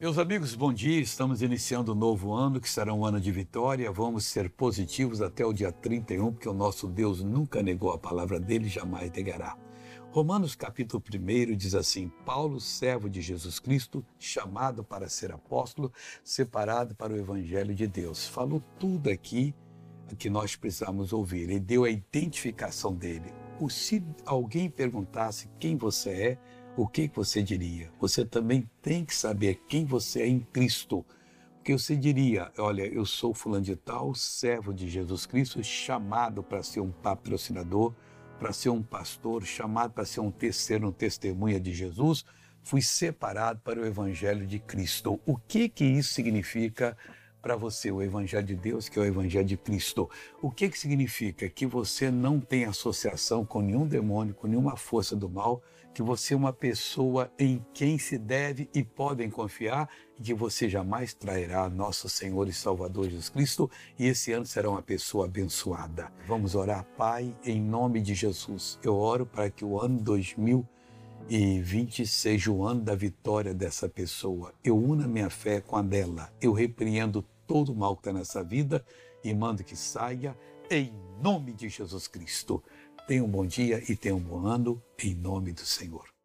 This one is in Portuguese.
Meus amigos, bom dia. Estamos iniciando um novo ano que será um ano de vitória. Vamos ser positivos até o dia 31, porque o nosso Deus nunca negou a palavra dele, jamais negará. Romanos capítulo 1 diz assim: Paulo, servo de Jesus Cristo, chamado para ser apóstolo, separado para o evangelho de Deus. Falou tudo aqui que nós precisamos ouvir. Ele deu a identificação dele. Se alguém perguntasse quem você é, o que você diria? Você também tem que saber quem você é em Cristo. Porque você diria, olha, eu sou fulano de tal, servo de Jesus Cristo, chamado para ser um patrocinador, para ser um pastor, chamado para ser um terceiro, um testemunha de Jesus, fui separado para o evangelho de Cristo. O que que isso significa para você o Evangelho de Deus, que é o Evangelho de Cristo. O que, que significa? Que você não tem associação com nenhum demônio, com nenhuma força do mal, que você é uma pessoa em quem se deve e podem confiar, e que você jamais trairá nosso Senhor e Salvador Jesus Cristo, e esse ano será uma pessoa abençoada. Vamos orar, Pai, em nome de Jesus. Eu oro para que o ano 2000 e 2020 seja o ano da vitória dessa pessoa. Eu uno a minha fé com a dela. Eu repreendo todo o mal que está nessa vida e mando que saia em nome de Jesus Cristo. Tenha um bom dia e tenha um bom ano em nome do Senhor.